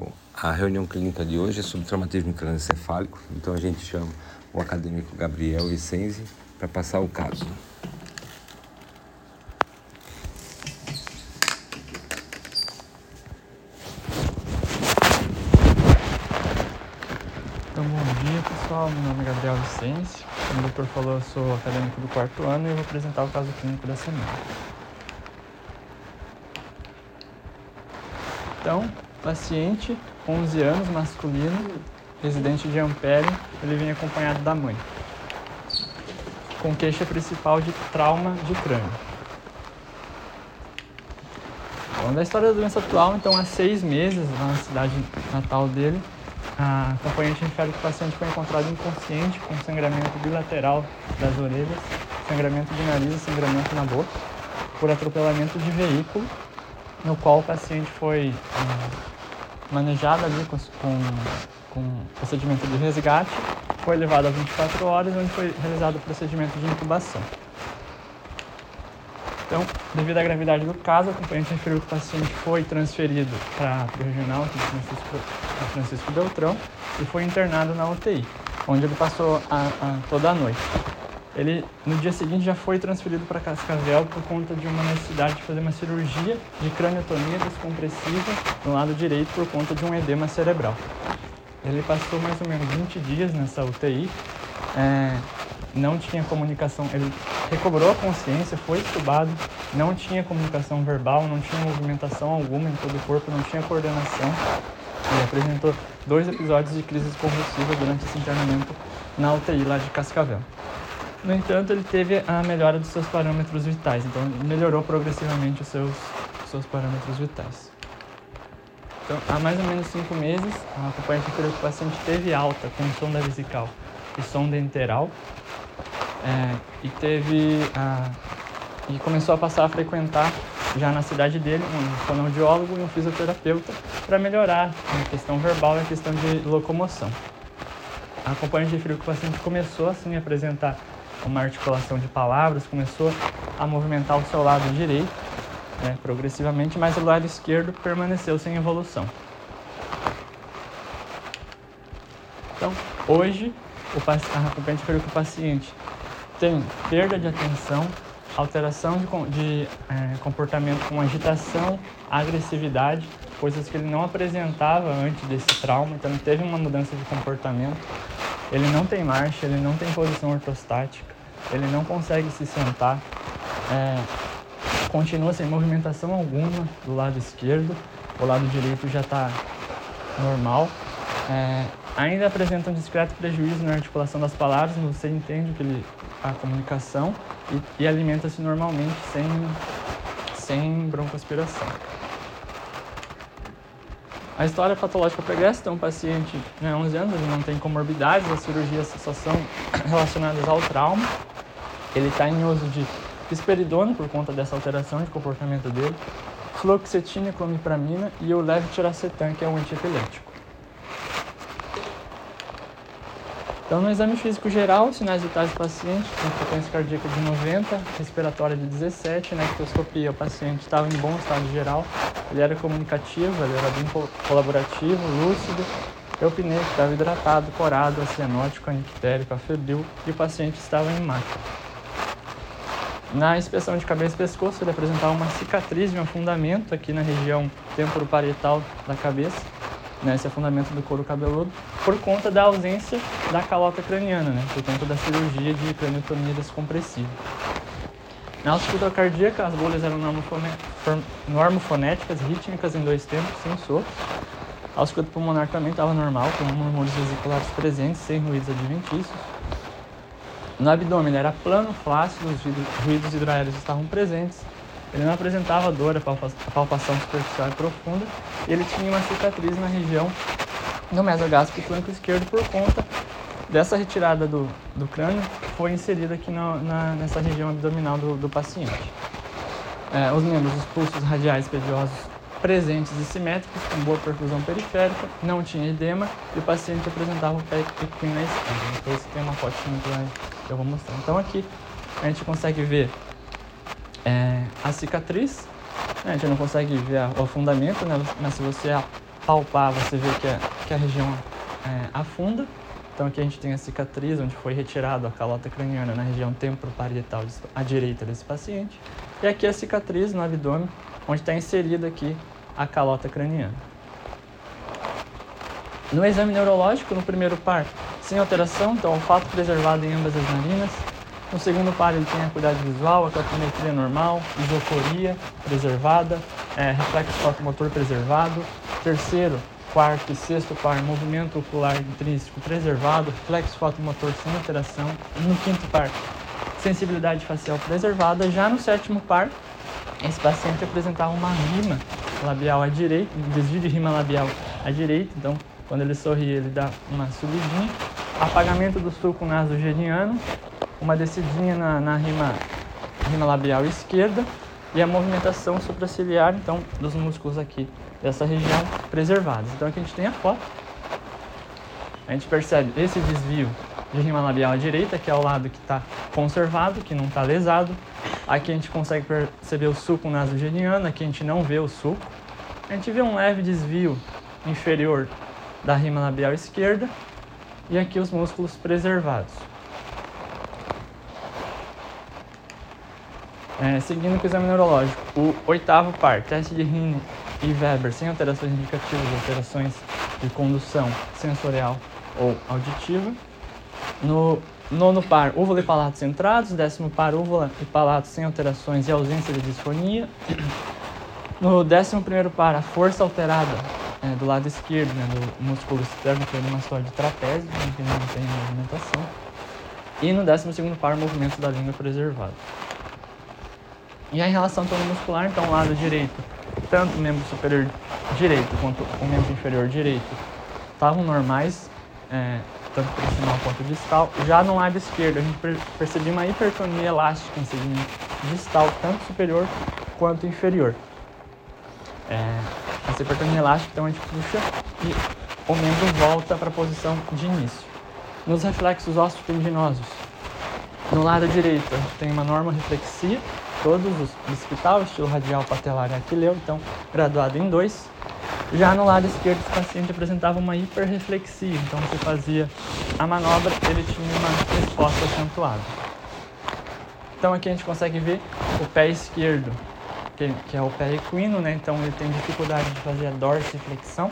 Bom, a reunião clínica de hoje é sobre traumatismo crânioencefálico, então a gente chama o acadêmico Gabriel Vicenzi para passar o caso. Então, bom dia pessoal, meu nome é Gabriel Vicente, como o doutor falou, eu sou acadêmico do quarto ano e vou apresentar o caso clínico da semana. Então, paciente, 11 anos, masculino, residente de Ampere, ele vem acompanhado da mãe, com queixa principal de trauma de crânio. Falando da história da doença atual, então há seis meses, na cidade natal dele, a acompanhante refere que o paciente foi encontrado inconsciente com sangramento bilateral das orelhas, sangramento de nariz e sangramento na boca, por atropelamento de veículo, no qual o paciente foi ah, manejado ali com, com, com procedimento de resgate, foi levado a 24 horas, onde foi realizado o procedimento de intubação. Então, devido à gravidade do caso, o acompanhante referiu que o paciente foi transferido para o regional de Francisco, Francisco Beltrão e foi internado na UTI, onde ele passou a, a, toda a noite. Ele, no dia seguinte, já foi transferido para Cascavel por conta de uma necessidade de fazer uma cirurgia de craniotomia descompressiva no lado direito por conta de um edema cerebral. Ele passou mais ou menos 20 dias nessa UTI, é, não tinha comunicação, ele recobrou a consciência, foi estubado, não tinha comunicação verbal, não tinha movimentação alguma em todo o corpo, não tinha coordenação. Ele apresentou dois episódios de crises convulsivas durante esse internamento na UTI lá de Cascavel. No entanto, ele teve a melhora dos seus parâmetros vitais, então melhorou progressivamente os seus, os seus parâmetros vitais. Então, há mais ou menos cinco meses, a acompanhante referiu que o paciente teve alta com sonda vesical e sonda enteral, é, e teve a, e começou a passar a frequentar já na cidade dele um fonoaudiólogo e um fisioterapeuta para melhorar a questão verbal e a questão de locomoção. A acompanhante referiu que o paciente começou assim a apresentar uma articulação de palavras, começou a movimentar o seu lado direito né, progressivamente, mas o lado esquerdo permaneceu sem evolução. Então, hoje, o, referiu que o paciente tem perda de atenção, alteração de, de é, comportamento com agitação, agressividade, coisas que ele não apresentava antes desse trauma, então teve uma mudança de comportamento. Ele não tem marcha, ele não tem posição ortostática, ele não consegue se sentar, é, continua sem movimentação alguma do lado esquerdo, o lado direito já está normal. É, ainda apresenta um discreto prejuízo na articulação das palavras, você entende que ele a comunicação e, e alimenta-se normalmente sem, sem broncoaspiração. A história patológica pregressa, então, um paciente né, 11 anos, ele não tem comorbidades, as cirurgias só são relacionadas ao trauma. Ele está em uso de risperidona por conta dessa alteração de comportamento dele, fluoxetina clomipramina e o levetiracetam, que é um antiepilético. Então, no exame físico geral, sinais vitais do paciente, com frequência cardíaca de 90, respiratória de 17, na ectoscopia o paciente estava em bom estado geral, ele era comunicativo, ele era bem colaborativo, lúcido, eupneico, estava hidratado, corado, acianótico, anictérico, afebril e o paciente estava em máquina. Na inspeção de cabeça e pescoço, ele apresentava uma cicatriz de um afundamento aqui na região temporoparietal da cabeça, né, esse afundamento do couro cabeludo, por conta da ausência da calota craniana, né, por conta da cirurgia de craniotomia descompressiva. Na ausculta cardíaca, as bolhas eram normofonéticas, rítmicas em dois tempos, sem sopro. A ausculta pulmonar também estava normal, com murmúrios vesiculares presentes, sem ruídos adventícios. No abdômen era plano, flácido, os ruídos hidroaéreos estavam presentes. Ele não apresentava dor, a palpação superficial e profunda. E ele tinha uma cicatriz na região do mesogástrico flanco esquerdo por conta dessa retirada do, do crânio que foi inserida aqui no, na, nessa região abdominal do, do paciente. É, os membros, os pulsos radiais pediosos presentes e simétricos, com boa perfusão periférica, não tinha edema e o paciente apresentava o pé equino na esquerda. Depois tem uma fotinha que eu vou mostrar. Então aqui a gente consegue ver é, a cicatriz, né, a gente não consegue ver o afundamento, né, mas se você palpar, você vê que a, que a região é, afunda. Então aqui a gente tem a cicatriz onde foi retirado a calota craniana na região temporoparietal à direita desse paciente. E aqui a cicatriz no abdômen, onde está inserida aqui a calota craniana. No exame neurológico, no primeiro par, sem alteração, então olfato preservado em ambas as narinas. No segundo par, ele tem acuidade visual, a capometria normal, isocoria preservada, é, reflexo fotomotor preservado. Terceiro, quarto e sexto par, movimento ocular intrínseco preservado, reflexo fotomotor sem alteração. No quinto par, sensibilidade facial preservada. Já no sétimo par, esse paciente apresentava uma rima labial à direita, um desvio de rima labial à direita, então quando ele sorri ele dá uma subidinha, apagamento do sulco nasogeniano, uma descidinha na, na rima, rima labial esquerda e a movimentação supraciliar, então, dos músculos aqui dessa região preservados. Então aqui a gente tem a foto. A gente percebe esse desvio de rima labial à direita, que é o lado que está conservado, que não está lesado. Aqui a gente consegue perceber o sulco nasogeniano, aqui a gente não vê o sulco. A gente vê um leve desvio inferior da rima labial esquerda e aqui os músculos preservados. É, seguindo com o exame neurológico, o oitavo par, teste de Rini e Weber sem alterações indicativas, alterações de condução sensorial ou auditiva. No nono par, úvula e palato centrados. Décimo par, úvula e palato sem alterações e ausência de disfonia. No décimo primeiro par, a força alterada é, do lado esquerdo, né, do músculo externo crânio-mastoide trapézio, né, que não tem movimentação. E no décimo segundo par, movimento da língua preservado. E em relação ao muscular, então o lado direito, tanto o membro superior direito quanto o membro inferior direito estavam normais, é, tanto proximal quanto distal. Já no lado esquerdo, a gente percebeu uma hipertonia elástica em segmento distal, tanto superior quanto inferior. É, essa hipertonia elástica, então a gente puxa e o membro volta para a posição de início. Nos reflexos osteopendinosos, no lado direito, a gente tem uma norma reflexia, todos os bicipital, estilo radial, patelar e aquileu, então graduado em dois. Já no lado esquerdo, esse paciente apresentava uma hiperreflexia, então você fazia a manobra, ele tinha uma resposta acentuada. Então aqui a gente consegue ver o pé esquerdo, que, que é o pé equino, né? Então ele tem dificuldade de fazer a dorsiflexão,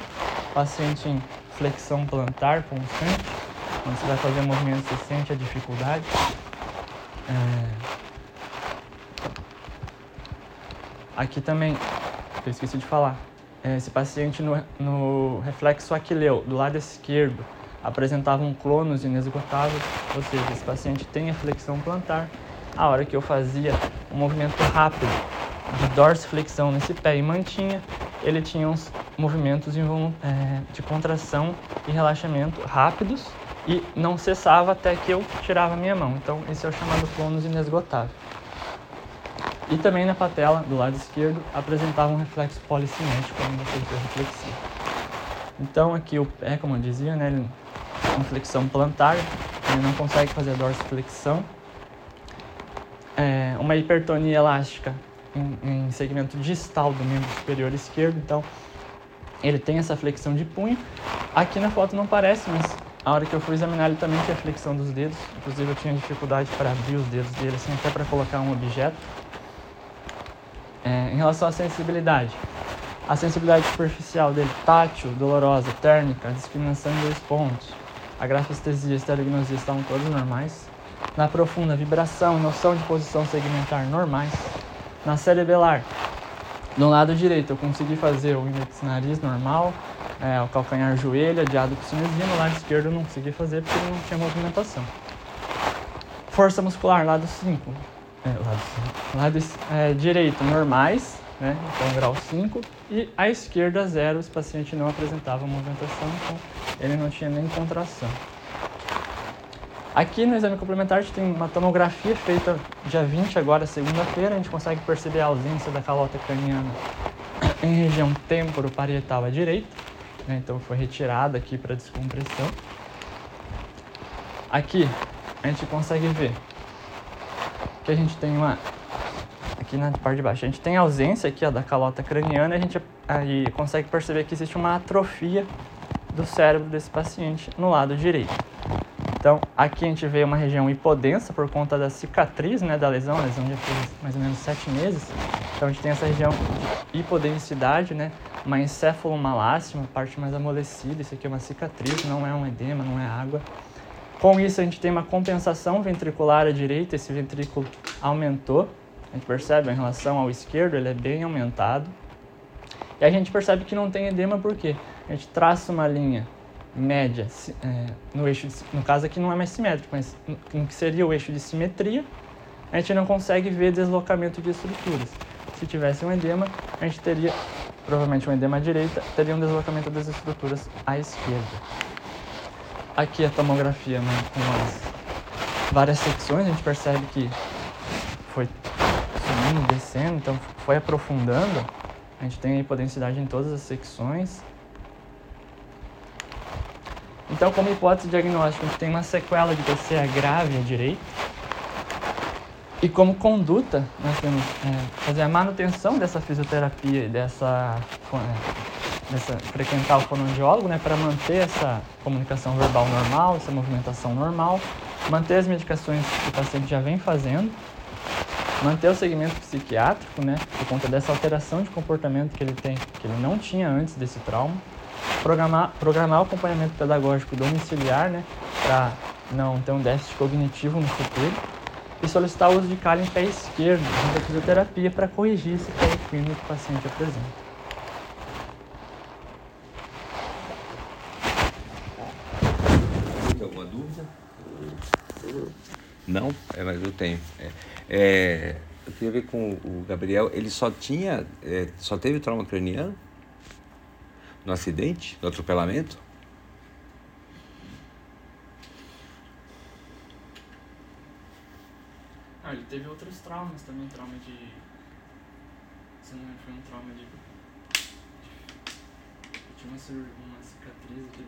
paciente em flexão plantar constante, quando você vai fazer movimento você sente a dificuldade. É... Aqui também, eu esqueci de falar, é, esse paciente no, no reflexo aquileu, do lado esquerdo, apresentava um clonus inesgotável, ou seja, esse paciente tem a flexão plantar. A hora que eu fazia um movimento rápido de dorsiflexão nesse pé e mantinha, ele tinha uns movimentos é, de contração e relaxamento rápidos e não cessava até que eu tirava a minha mão. Então, esse é o chamado clonus inesgotável. E também na patela, do lado esquerdo, apresentava um reflexo policinético ainda feito reflexivo. Então aqui o pé, como eu dizia, né, ele, com flexão plantar, ele não consegue fazer dorsiflexão. É, uma hipertonia elástica em, em segmento distal do membro superior esquerdo, então ele tem essa flexão de punho. Aqui na foto não parece, mas a hora que eu fui examinar ele também tinha flexão dos dedos. Inclusive eu tinha dificuldade para abrir os dedos dele, assim, até para colocar um objeto. É, em relação à sensibilidade, a sensibilidade superficial dele, tátil, dolorosa, térmica, discriminação em dois pontos, a grafestesia e a estereognosia estão todos normais. Na profunda, vibração, noção de posição segmentar normais. Na cerebelar, no lado direito eu consegui fazer o índice nariz normal, é, o calcanhar joelho, adiado com sinusia, no lado esquerdo eu não consegui fazer porque não tinha movimentação. Força muscular, lado 5, é, lado, lado é, direito normais, né? Então grau 5, e à esquerda zero, esse paciente não apresentava movimentação, então ele não tinha nem contração. Aqui no exame complementar a gente tem uma tomografia feita dia 20, agora segunda-feira, a gente consegue perceber a ausência da calota craniana em região temporo-parietal à direita, né? então foi retirada aqui para descompressão. Aqui a gente consegue ver que a gente tem uma aqui na parte de baixo, a gente tem ausência aqui ó, da calota craniana, a gente aí consegue perceber que existe uma atrofia do cérebro desse paciente no lado direito. Então, aqui a gente vê uma região hipodensa por conta da cicatriz né, da lesão, a lesão já fez mais ou menos sete meses. Então, a gente tem essa região de hipodensidade, né, uma encefalomalácia, uma parte mais amolecida. Isso aqui é uma cicatriz, não é um edema, não é água. Com isso, a gente tem uma compensação ventricular à direita, esse ventrículo aumentou. A gente percebe em relação ao esquerdo, ele é bem aumentado. E a gente percebe que não tem edema porque a gente traça uma linha média é, no eixo, de, no caso aqui não é mais simétrico, mas em que seria o eixo de simetria, a gente não consegue ver deslocamento de estruturas. Se tivesse um edema, a gente teria provavelmente um edema à direita, teria um deslocamento das estruturas à esquerda. Aqui a tomografia né, com as várias secções, a gente percebe que foi subindo, descendo, então foi aprofundando. A gente tem a hipodensidade em todas as secções. Então, como hipótese diagnóstica, a gente tem uma sequela de TCA grave à direita. E como conduta, nós temos é, fazer a manutenção dessa fisioterapia e dessa, dessa frequentar o fonoaudiólogo, né, para manter essa comunicação verbal normal, essa movimentação normal, manter as medicações que o paciente já vem fazendo, manter o segmento psiquiátrico, né, por conta dessa alteração de comportamento que ele tem, que ele não tinha antes desse trauma programar, programar o acompanhamento pedagógico domiciliar, né, para não ter um déficit cognitivo no futuro, e solicitar o uso de cálcio em pé esquerdo, junto à fisioterapia, para corrigir esse pé equino que o paciente apresenta. Tem alguma dúvida? Não? É, mas eu tenho. É, é, eu queria ver com o Gabriel, ele só tinha, é, só teve trauma craniano? no acidente, no atropelamento? Ah, ele teve outros traumas também, trauma de. Se não foi um trauma de. Tinha uma, uma cicatriz que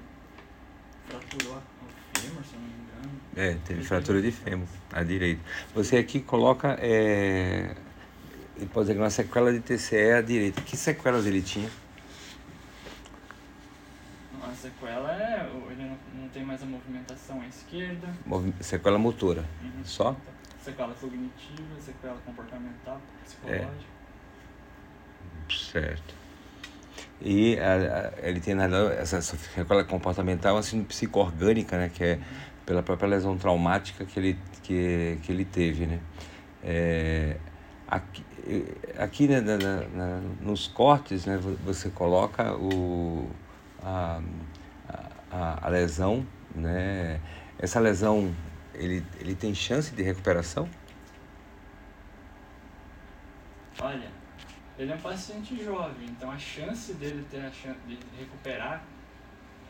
fraturou o fêmur, se não me engano. É, teve fratura de fêmur, à direita. Você aqui coloca. É... Ele pode dizer uma sequela de TCE à direita. Que sequelas ele tinha? sequela é. Ele não, não tem mais a movimentação à esquerda. Movi sequela motora. Uhum. Só? Sequela cognitiva, sequela comportamental, psicológica. É. Certo. E a, a, ele tem nada essa sequela comportamental assim psicoorgânica, né, que é pela própria lesão traumática que ele que, que ele teve, né? É, aqui aqui né, na, na, nos cortes, né, você coloca o a, a, a lesão, né? Essa lesão, ele, ele tem chance de recuperação? Olha, ele é um paciente jovem, então a chance dele ter a chance de recuperar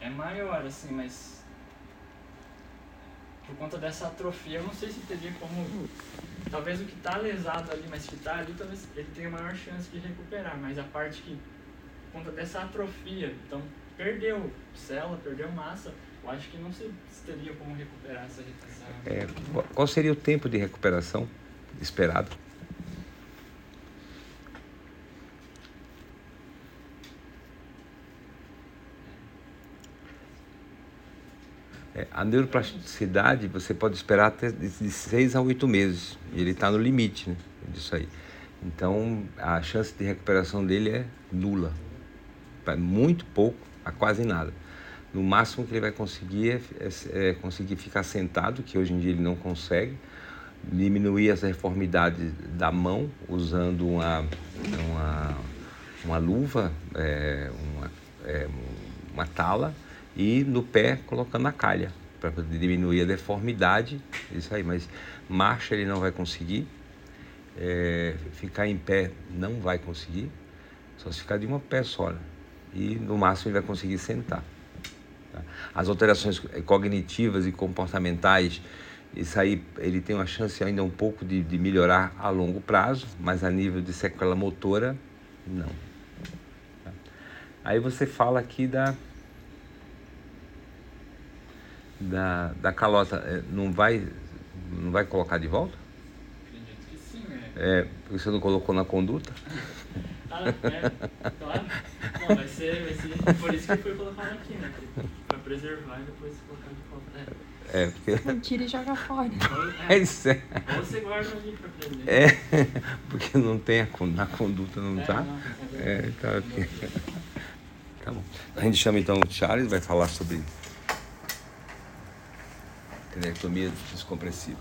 é maior, assim, mas por conta dessa atrofia, eu não sei se teria como. Talvez o que está lesado ali, mas que está ali, talvez ele tenha maior chance de recuperar, mas a parte que. Por conta dessa atrofia, então perdeu célula, perdeu massa. Eu acho que não se, teria como recuperar essa, essa... É, qual seria o tempo de recuperação esperado? A neuroplasticidade você pode esperar até de 6 a 8 meses. E ele está no limite né, disso aí. Então a chance de recuperação dele é nula. É muito pouco a quase nada. No máximo que ele vai conseguir é, é, é, conseguir ficar sentado, que hoje em dia ele não consegue, diminuir as deformidades da mão usando uma, uma, uma luva, é, uma, é, uma tala, e no pé colocando a calha, para diminuir a deformidade, isso aí, mas marcha ele não vai conseguir, é, ficar em pé não vai conseguir, só se ficar de uma pé só. Né? e no máximo ele vai conseguir sentar. Tá? As alterações cognitivas e comportamentais, isso aí ele tem uma chance ainda um pouco de, de melhorar a longo prazo, mas a nível de sequela motora, não. Tá? Aí você fala aqui da da, da calota, é, não vai não vai colocar de volta? Acredito que sim, é. É, porque você não colocou na conduta? ah, é, claro. Não, vai ser, vai ser. Por isso que foi colocado aqui, né? Pra preservar e depois colocar de volta. É, é porque. Não tira e joga fora. É, isso é. Ou você guarda ali pra aprender. É, porque não tem a, conduta, não É, tá? não, É, tá aqui. Tá bom. A gente chama então o Charles, vai falar sobre tenectomia descompressiva.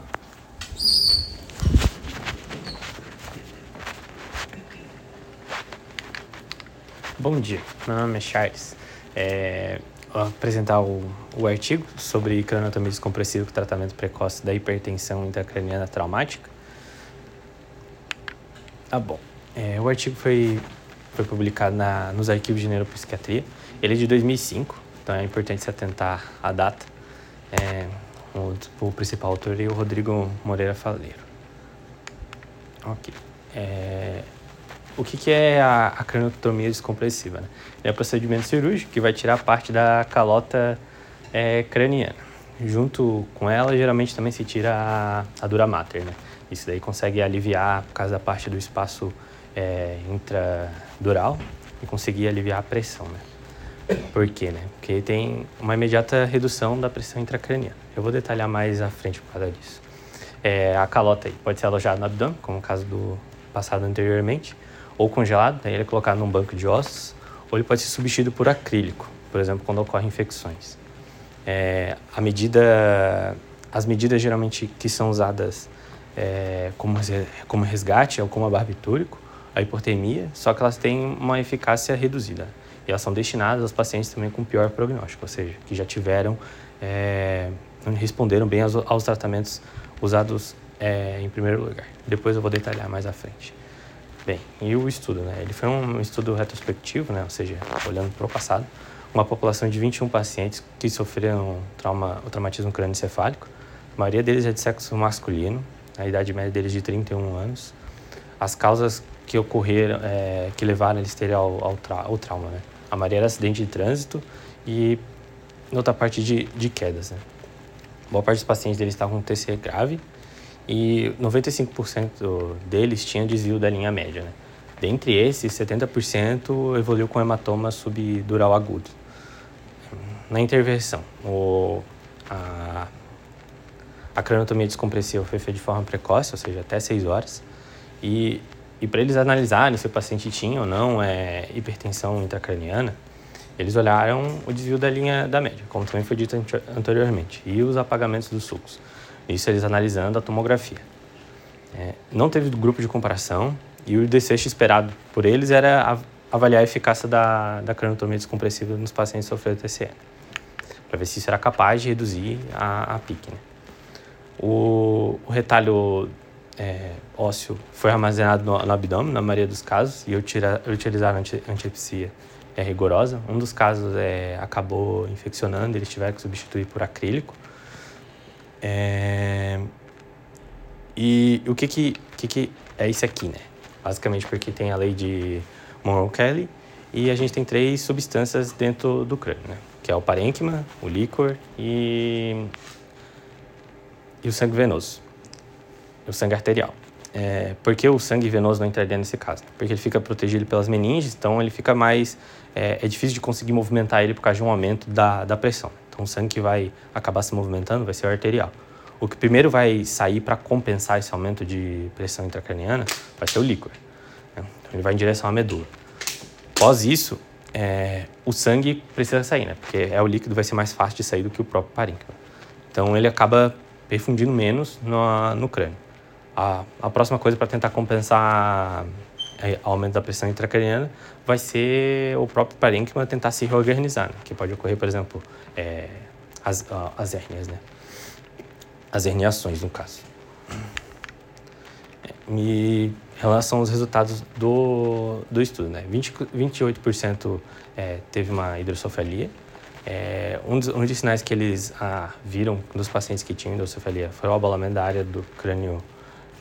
Bom dia, meu nome é Charles. É, vou apresentar o, o artigo sobre craniostomia descompressiva com tratamento precoce da hipertensão intracraniana traumática. Ah, bom. É, o artigo foi, foi publicado na, nos arquivos de neuropsiquiatria. Ele é de 2005, então é importante se atentar à data. É, o, o principal autor é o Rodrigo Moreira Faleiro. Ok. É, o que, que é a, a craniotomia descompressiva? Né? É um procedimento cirúrgico que vai tirar parte da calota é, craniana. Junto com ela, geralmente também se tira a, a dura mater. Né? Isso daí consegue aliviar, por causa da parte do espaço é, intradural, e conseguir aliviar a pressão. Né? Por quê? Né? Porque tem uma imediata redução da pressão intracraniana. Eu vou detalhar mais à frente por causa disso. É, a calota aí pode ser alojada no abdômen, como no caso do passado anteriormente, ou congelado, daí ele é colocado num banco de ossos, ou ele pode ser substituído por acrílico, por exemplo, quando ocorrem infecções. É, a medida, as medidas geralmente que são usadas é, como, como resgate ou como barbitúrico, a hipotermia, só que elas têm uma eficácia reduzida. E elas são destinadas aos pacientes também com pior prognóstico, ou seja, que já tiveram, é, responderam bem aos, aos tratamentos usados é, em primeiro lugar. Depois eu vou detalhar mais à frente. Bem, e o estudo, né? Ele foi um estudo retrospectivo, né? Ou seja, olhando para o passado, uma população de 21 pacientes que sofreram trauma, o traumatismo crânioencefálico. A maioria deles é de sexo masculino, a idade média deles de 31 anos. As causas que ocorreram, é, que levaram eles terem ao, ao trauma, né? A maioria era acidente de trânsito e outra parte de, de quedas, né? Boa parte dos pacientes deles estavam com TC grave e 95% deles tinham desvio da linha média. Né? Dentre esses, 70% evoluiu com hematoma subdural agudo. Na intervenção, o, a, a craniotomia descompressiva foi feita de forma precoce, ou seja, até 6 horas. E, e para eles analisarem se o paciente tinha ou não é, hipertensão intracraniana, eles olharam o desvio da linha da média, como também foi dito ante- anteriormente, e os apagamentos dos sulcos. Isso eles analisando a tomografia. É, não teve grupo de comparação e o desfecho esperado por eles era av- avaliar a eficácia da, da craniotomia descompressiva nos pacientes que sofreram TCM, para ver se isso era capaz de reduzir a, a. Né? O, o retalho é, ósseo foi armazenado no, no abdômen, na maioria dos casos, e utira- utilizaram anti, antiepsia é, rigorosa. Um dos casos é, acabou infeccionando, eles tiveram que substituir por acrílico. É, e o que que, que que é isso aqui, né? Basicamente porque tem a lei de Monroe-Kelly e a gente tem três substâncias dentro do crânio, né? Que é o parênquima, o líquor e, e o sangue venoso, o sangue arterial. É, por que o sangue venoso não entraria nesse caso? Porque ele fica protegido pelas meninges, então ele fica mais... É, é difícil de conseguir movimentar ele por causa de um aumento da, da pressão. Então o sangue que vai acabar se movimentando vai ser o arterial. O que primeiro vai sair para compensar esse aumento de pressão intracraniana vai ser o líquor. né? Então ele vai em direção à medula. Após isso, é, o sangue precisa sair, né? Porque é o líquido vai ser mais fácil de sair do que o próprio parênquima. Então ele acaba perfundindo menos no, no crânio. A, a próxima coisa para tentar compensar é, o aumento da pressão intracraniana vai ser o próprio parênquima tentar se reorganizar, né? que pode ocorrer, por exemplo, é, as, as hérnias, né? As herniações, no caso. É, E em relação aos resultados do, do estudo, né? 20, 28% é, teve uma hidrocefalia. É, um, dos, um dos sinais que eles ah, viram dos pacientes que tinham hidrocefalia foi o abalamento da área do crânio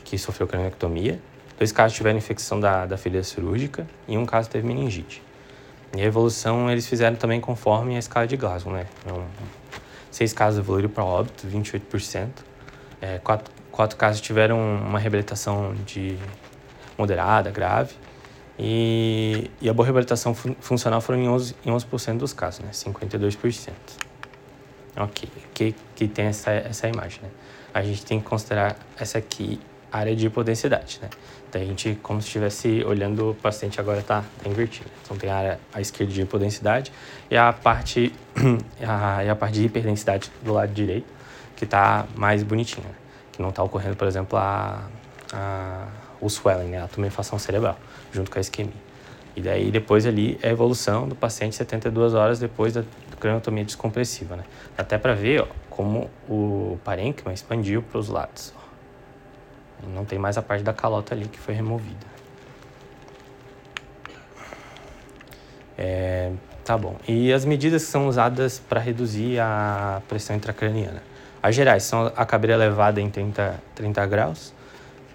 que sofreu craniectomia. Dois casos tiveram infecção da, da ferida cirúrgica e um caso teve meningite. E a evolução eles fizeram também conforme a escala de Glasgow, né? Então, seis casos evoluíram para óbito, 28%. É, quatro, quatro casos tiveram uma reabilitação de moderada, grave. E, e a boa reabilitação fun funcional foram em 11%, em 11 dos casos, né? 52%. Ok, que, que tem essa, essa imagem, né? A gente tem que considerar essa aqui área de hipodensidade, né? Então a gente, como se estivesse olhando o paciente agora está tá invertido. Então tem a área à esquerda de hipodensidade e a parte, a, e a parte de hiperdensidade do lado direito, que está mais bonitinha, né? que não está ocorrendo, por exemplo, a, a, o swelling, né? a tumefação cerebral, junto com a isquemia. E daí depois ali é a evolução do paciente 72 horas depois da craniotomia descompressiva, né? Até para ver ó, como o parênquima expandiu para os lados. Não tem mais a parte da calota ali que foi removida. É, tá bom. E as medidas que são usadas para reduzir a pressão intracraniana? As gerais são a cabeça elevada em 30, 30 graus,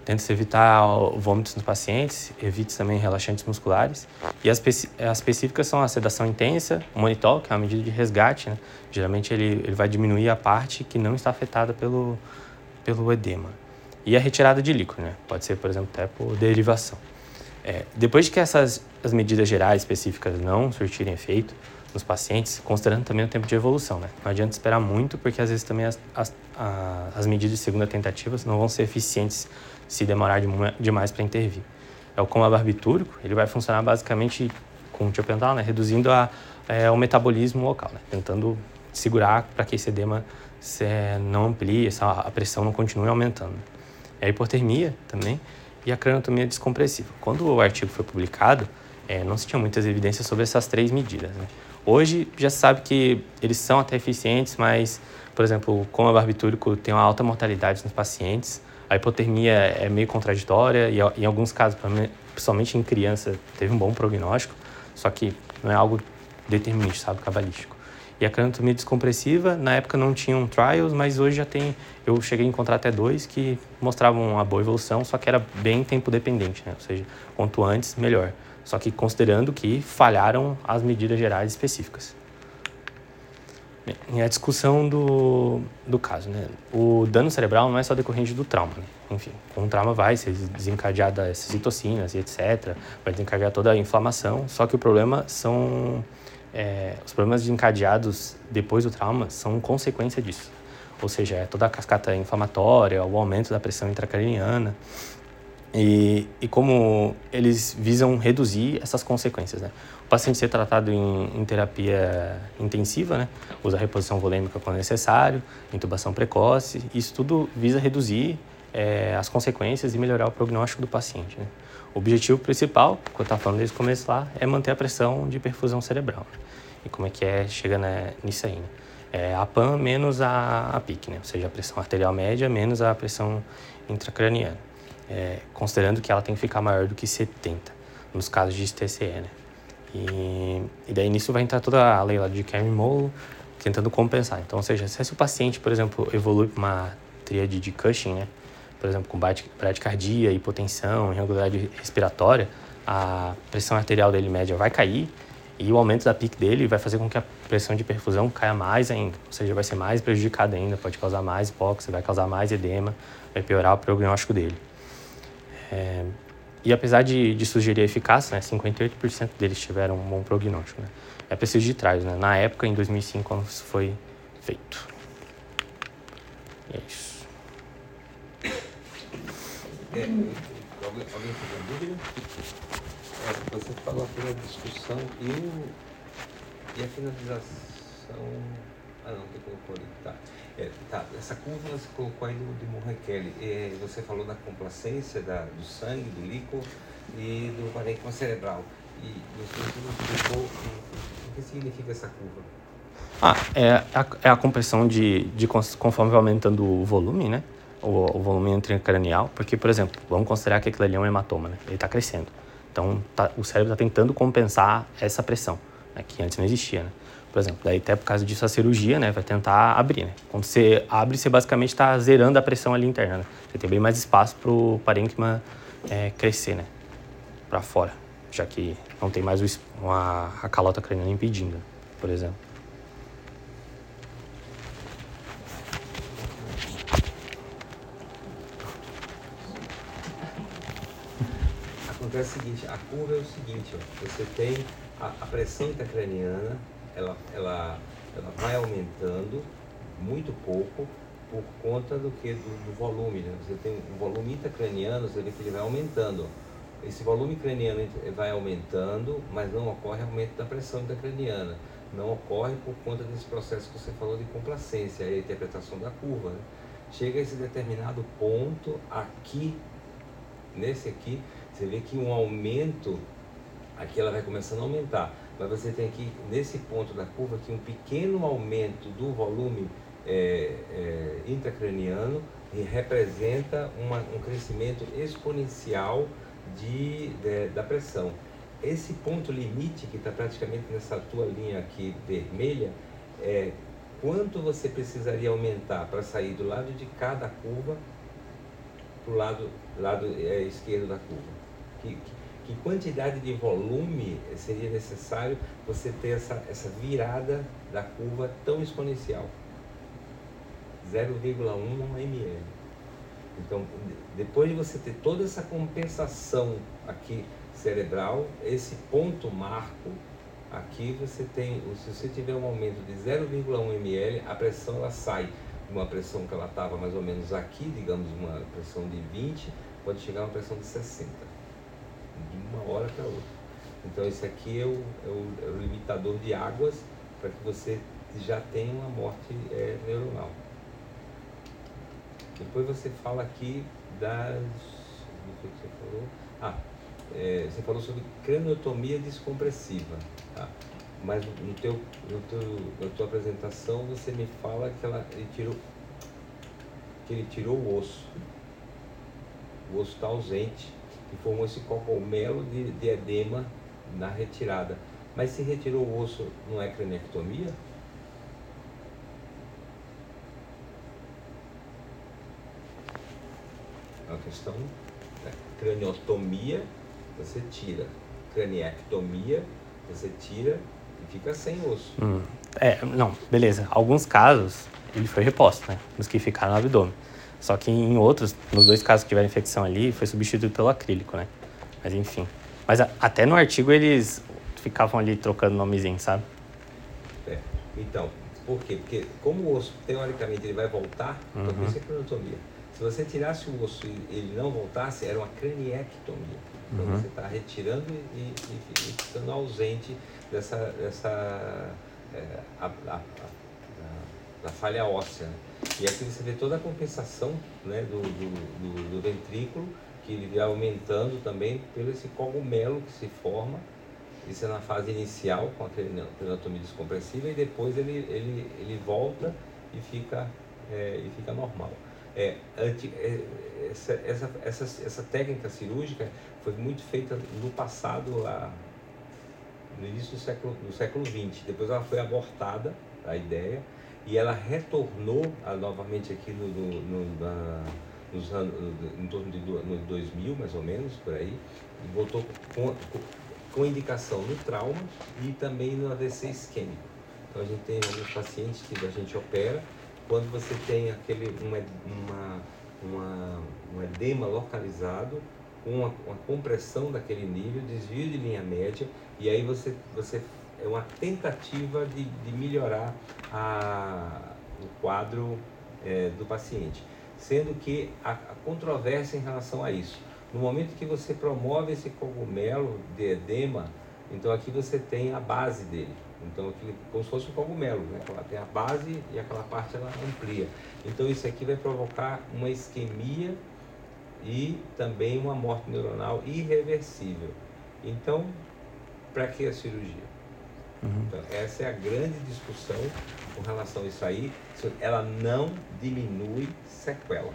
Tenta-se evitar vômitos nos pacientes, evite também relaxantes musculares. E as, as específicas são a sedação intensa, o monitol, que é uma medida de resgate. Né? Geralmente ele, ele vai diminuir a parte que não está afetada pelo, pelo edema. E a retirada de líquido, né? pode ser, por exemplo, até por derivação. É, depois de que essas as medidas gerais específicas não surtirem efeito nos pacientes, considerando também o tempo de evolução, né? Não adianta esperar muito, porque às vezes também as, as, as medidas de segunda tentativa não vão ser eficientes se demorar demais para intervir. É o coma barbitúrico, ele vai funcionar basicamente com o tiopental, né, reduzindo a, é, o metabolismo local, né, tentando segurar para que esse edema se, não amplie, essa, a pressão não continue aumentando. É a hipotermia também e a craniotomia descompressiva. Quando o artigo foi publicado, é, não se tinha muitas evidências sobre essas três medidas. Né? Hoje já se sabe que eles são até eficientes, mas, por exemplo, o coma barbitúrico tem uma alta mortalidade nos pacientes, a hipotermia é meio contraditória e em alguns casos, principalmente em criança, teve um bom prognóstico, só que não é algo determinista, sabe, cabalístico. E a craniotomia descompressiva, na época não tinham trials, mas hoje já tem, eu cheguei a encontrar até dois que mostravam uma boa evolução, só que era bem tempo dependente, né? Ou seja, quanto antes, melhor. Só que considerando que falharam as medidas gerais específicas. Bem, a discussão do, do caso, né? O dano cerebral não é só decorrente do trauma, né? Enfim, com o trauma vai ser desencadeada essas citocinas e etc. Vai desencadear toda a inflamação, só que o problema são... É, os problemas desencadeados depois do trauma são consequência disso. Ou seja, é toda a cascata inflamatória, o aumento da pressão intracraniana. E, e como eles visam reduzir essas consequências, né? O paciente ser tratado em, em terapia intensiva, né? Usa reposição volêmica quando necessário, intubação precoce. Isso tudo visa reduzir é, as consequências e melhorar o prognóstico do paciente. Né? O objetivo principal, que eu estava falando desde o começo lá, é manter a pressão de perfusão cerebral. Né? E como é que é, chega né, nisso aí, né? É a PAN menos a, a PIC, né? Ou seja, a pressão arterial média menos a pressão intracraniana é, considerando que ela tem que ficar maior do que 70 nos casos de TCE, né? E, e daí nisso vai entrar toda a lei lá de Karen Molo tentando compensar. Então, ou seja, se o paciente, por exemplo, evolui para uma tríade de Cushing, né? Por exemplo, com bradicardia, hipotensão, irregularidade respiratória, a pressão arterial dele média vai cair e o aumento da PIC dele vai fazer com que a pressão de perfusão caia mais ainda, ou seja, vai ser mais prejudicada ainda, pode causar mais hipóxia, vai causar mais edema, vai piorar o prognóstico dele. É, e apesar de, de sugerir eficácia, né, 58% deles tiveram um bom prognóstico. Né? É preciso de trás, né? Na época, em 2005, quando isso foi feito. E é isso. É, alguém, alguém tem dúvida? É, você falou aqui na discussão e, o, e a finalização. Ah, não, que colocou ali. Tá. É, tá, essa curva você colocou aí do, do Morrekelli. É, você falou da complacência da, do sangue, do líquido e do parênquima cerebral. E você não explicou o que significa essa curva. Ah, é a, é a compressão de, de conforme vai aumentando o volume, né? O, o volume intracranial, porque, por exemplo, vamos considerar que aquilo ali é um hematoma, né? Ele está crescendo. Então, tá, o cérebro está tentando compensar essa pressão, né? que antes não existia, né? Por exemplo, daí até por causa disso a cirurgia, né, vai tentar abrir, né? Quando você abre, você basicamente está zerando a pressão ali interna, né? Você tem bem mais espaço para o parênquima é, crescer, né? Para fora, já que não tem mais o, uma, a calota craniana impedindo, por exemplo. Acontece o seguinte, a curva é o seguinte, ó, você tem a, a pressão intracraniana, ela, ela, ela vai aumentando muito pouco por conta do que do, do volume. Né? Você tem o volume intracraniano, você vê que ele vai aumentando. Esse volume craniano vai aumentando, mas não ocorre aumento da pressão intracraniana. Não ocorre por conta desse processo que você falou de complacência, a interpretação da curva. Né? Chega a esse determinado ponto aqui, nesse aqui, você vê que um aumento, aqui ela vai começando a aumentar, mas você tem aqui, nesse ponto da curva, aqui um pequeno aumento do volume é, é, intracraniano representa uma, um crescimento exponencial de, de, da pressão. Esse ponto limite, que está praticamente nessa tua linha aqui vermelha, é quanto você precisaria aumentar para sair do lado de cada curva para o lado, lado é, esquerdo da curva. Que, que, quantidade de volume seria necessário você ter essa, essa virada da curva tão exponencial? 0,1 ml. Então, depois de você ter toda essa compensação aqui cerebral, esse ponto marco, aqui você tem, se você tiver um aumento de 0,1 ml, a pressão ela sai de uma pressão que ela estava mais ou menos aqui, digamos uma pressão de 20, pode chegar a uma pressão de 60, de uma hora para outra. Então esse aqui é o, é o, é o limitador de águas para que você já tenha uma morte é, neuronal. Depois você fala aqui das. O que você falou? Ah, é, você falou sobre craniotomia descompressiva. Tá? Mas no teu, no teu, na tua apresentação você me fala que ela, ele tirou, que ele tirou o osso. O osso está ausente e formou esse cogumelo de, de edema na retirada. Mas se retirou o osso, não é craniectomia? uma questão né? craniotomia, você tira. Craniectomia, você tira e fica sem osso. Hum. É, não, beleza. Alguns casos ele foi reposto, né? Nos que ficaram no abdômen. Só que em outros, nos dois casos que tiveram infecção ali, foi substituído pelo acrílico, né? Mas enfim. Mas a, até no artigo eles ficavam ali trocando nomezinho, sabe? É. Então, por quê? Porque como o osso, teoricamente, ele vai voltar, uhum. então isso é craniotomia. Se você tirasse o osso e ele não voltasse, era uma craniectomia. Então uhum. você está retirando e, e, e, ficando ausente dessa, dessa é, a, a, a, da falha óssea. Né? E aqui você vê toda a compensação né, do, do, do, do ventrículo, que ele vai aumentando também pelo esse cogumelo que se forma. Isso é na fase inicial, com a craniectomia descompressiva, e depois ele, ele, ele volta e fica, é, e fica normal. É, é, essa, essa, essa, essa técnica cirúrgica foi muito feita no passado, lá, no início do século, do século XX. Depois ela foi abortada, a ideia, e ela retornou a, novamente aqui no, no, no na, nos anos, em torno de no 2000, mais ou menos, por aí, e voltou com, com indicação no trauma e também no AVC isquêmico. Então a gente tem alguns pacientes que a gente opera quando você tem aquele uma, uma, uma, um edema localizado, uma, uma compressão daquele nível, desvio de linha média, e aí você, você é uma tentativa de, de melhorar a, o quadro é, do paciente. Sendo que a, a controvérsia em relação a isso, no momento que você promove esse cogumelo de edema, então aqui você tem a base dele. Então aqui como se fosse um cogumelo, né? Ela tem a base e aquela parte ela amplia. Então isso aqui vai provocar uma isquemia e também uma morte neuronal irreversível. Então, para que a cirurgia? Uhum. Então, essa é a grande discussão com relação a isso aí. Ela não diminui sequela.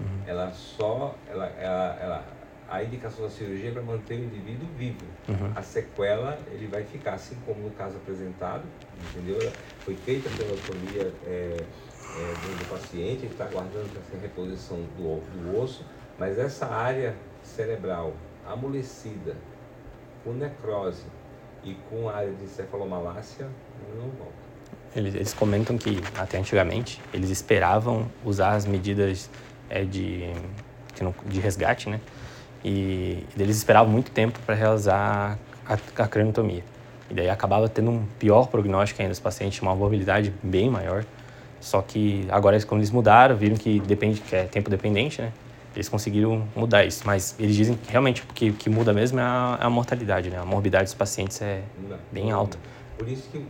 Uhum. Ela só, ela, ela, ela a indicação da cirurgia é para manter o indivíduo vivo. Uhum. A sequela ele vai ficar, assim como no caso apresentado, entendeu? Foi feita pela autonomia é, é, do, do, paciente, ele está aguardando essa reposição do, do osso, mas essa área cerebral amolecida, com necrose e com área de encefalomalácia, não volta. Eles, eles comentam que até antigamente eles esperavam usar as medidas é, de, de resgate, né? e, eles esperavam muito tempo para realizar a, a craniotomia. E daí acabava tendo um pior prognóstico ainda, os pacientes uma mobilidade bem maior. Só que agora, quando eles mudaram, viram que depende, que é tempo dependente, né? Eles conseguiram mudar isso. Mas eles dizem que realmente o que, que muda mesmo é a, a, mortalidade, né? A morbidade dos pacientes é bem alta. Por isso que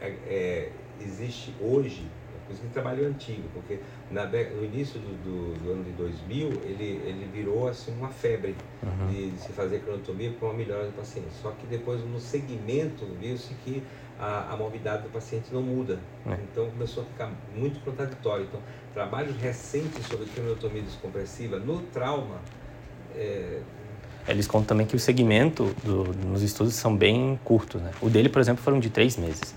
é, é, existe hoje por isso que trabalho antigo, porque na, no início do, do, do, ano de 2000, ele, ele virou assim uma febre uhum. de, de, se fazer cronotomia com uma melhora do paciente. Só que depois, no segmento, viu-se que a, a morbidade do paciente não muda. É. Então começou a ficar muito contraditório. Então, trabalhos recentes sobre cronotomia descompressiva no trauma. É... Eles contam também que o segmento do, nos estudos são bem curtos. Né? O dele, por exemplo, foram de três meses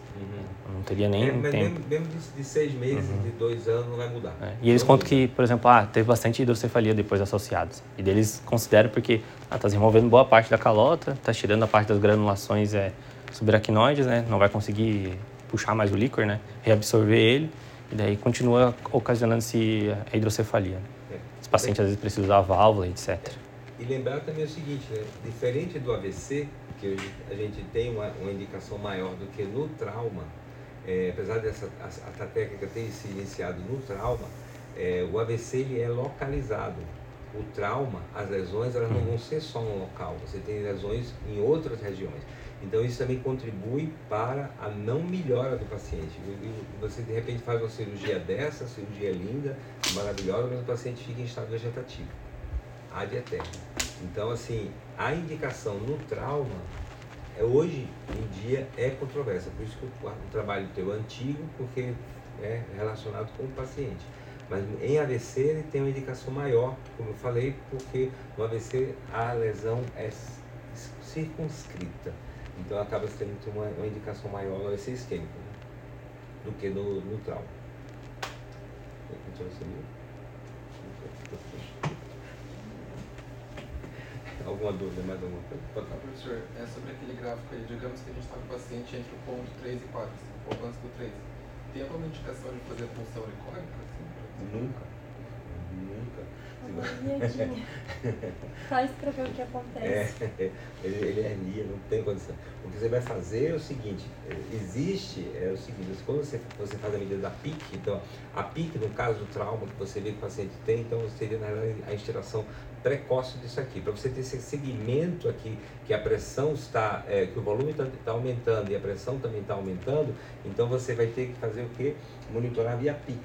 teria nem é, mas tempo. Mesmo, mesmo de, de, seis meses, uhum. de dois anos, não vai mudar. É. E eles contam que, por exemplo, ah, teve bastante hidrocefalia depois associados. E deles consideram porque ah, tá removendo boa parte da calota, tá tirando a parte das granulações é, subaracnoides, né? Não vai conseguir puxar mais o líquor, né? Reabsorver ele. E daí continua ocasionando-se a hidrocefalia. É. Os pacientes às vezes precisam usar válvula, etc. E lembrar também o seguinte, né? diferente do AVC, que a gente tem uma, uma indicação maior do que no trauma, é, apesar dessa a, a técnica ter se iniciado no trauma, é, o AVC ele é localizado. O trauma, as lesões, elas não vão ser só no local, você tem lesões em outras regiões. Então isso também contribui para a não melhora do paciente. Você de repente faz uma cirurgia dessa, cirurgia linda, maravilhosa, mas o paciente fica em estado vegetativo, ad eterno. Então assim, a indicação no trauma hoje em dia é controversa. Por isso que o, trabalho teu é antigo, porque é relacionado com o paciente. Mas em AVC ele tem uma indicação maior, como eu falei, porque no AVC a lesão é circunscrita. Então acaba tendo uma, uma indicação maior no AVC isquêmico né? do que no, no trauma. Alguma dúvida, mais alguma coisa? Pode falar. Professor, é sobre aquele gráfico aí, digamos que a gente está com o paciente entre o ponto 3 e 4, assim, um pouco antes do 3. Tem alguma indicação de fazer punção auricórica? Assim, Nunca. Nunca. Faz para ver o que acontece. É, ele, ele é hernia, não tem condição. O que você vai fazer é o seguinte, existe, é o seguinte, quando você, você faz a medida da PIC, então a PIC, no caso do trauma que você vê que o paciente tem, então seria na realidade a instiração precoce disso aqui, para você ter esse segmento aqui, que a pressão está, é, que o volume está tá aumentando e a pressão também está aumentando, então você vai ter que fazer o que? Monitorar via PIC.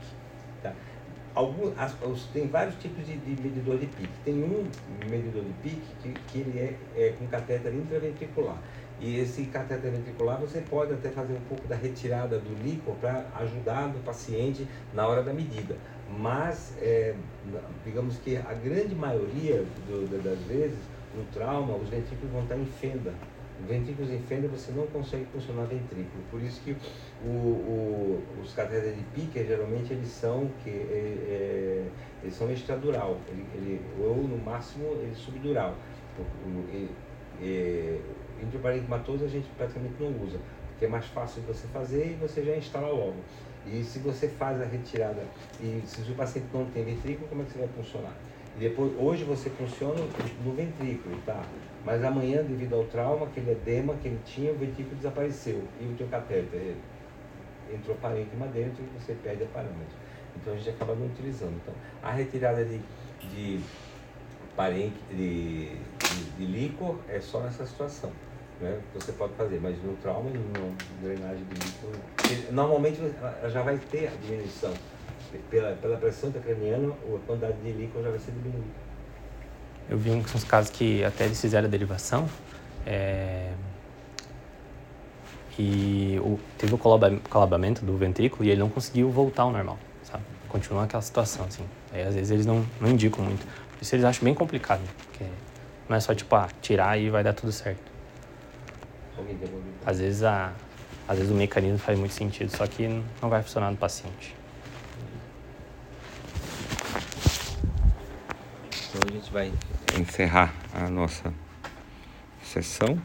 Algum, as, os, tem vários tipos de, de, medidor de PIC. Tem um medidor de PIC que, que ele é, é com catéter intraventricular. E esse catéter ventricular você pode até fazer um pouco da retirada do líquor para ajudar o paciente na hora da medida mas é, digamos que a grande maioria do, das vezes no trauma os ventrículos vão estar em fenda ventrículos em fenda você não consegue funcionar ventrículo. Por isso que o, o, os catéteres de Picker geralmente eles são que é, é, eles são extradural. Ele, ele, ou no máximo ele subdural. E, intraparenquimatoso a gente praticamente não usa porque é mais fácil de você fazer e você já instala logo. E se você faz a retirada e se o paciente não tem ventrículo, como é que você vai funcionar? E depois, hoje você funciona no ventrículo, tá? Mas amanhã, devido ao trauma, aquele edema que ele tinha, o ventrículo desapareceu. E o teu catéter entrou parênquima dentro e você perde a parâmetro. Então a gente acaba não utilizando. Então, a retirada de, de, de, de, líquor é só nessa situação né, você pode fazer, mas no trauma, não, drenagem de líquido, normalmente ela já vai ter a diminuição. Pela, pela pressão intracraniana, a quantidade de líquido já vai ser diminuída. Eu vi uns casos que até eles fizeram a derivação é... e o, teve o colabamento do ventrículo e ele não conseguiu voltar ao normal, sabe? Continua aquela situação, assim. Aí, às vezes eles não, não indicam muito. Isso eles acham bem complicado, porque não é só, tipo, ah, tirar e vai dar tudo certo. Às vezes, a, às vezes o mecanismo faz muito sentido, só que não vai funcionar no paciente. Então a gente vai encerrar a nossa sessão.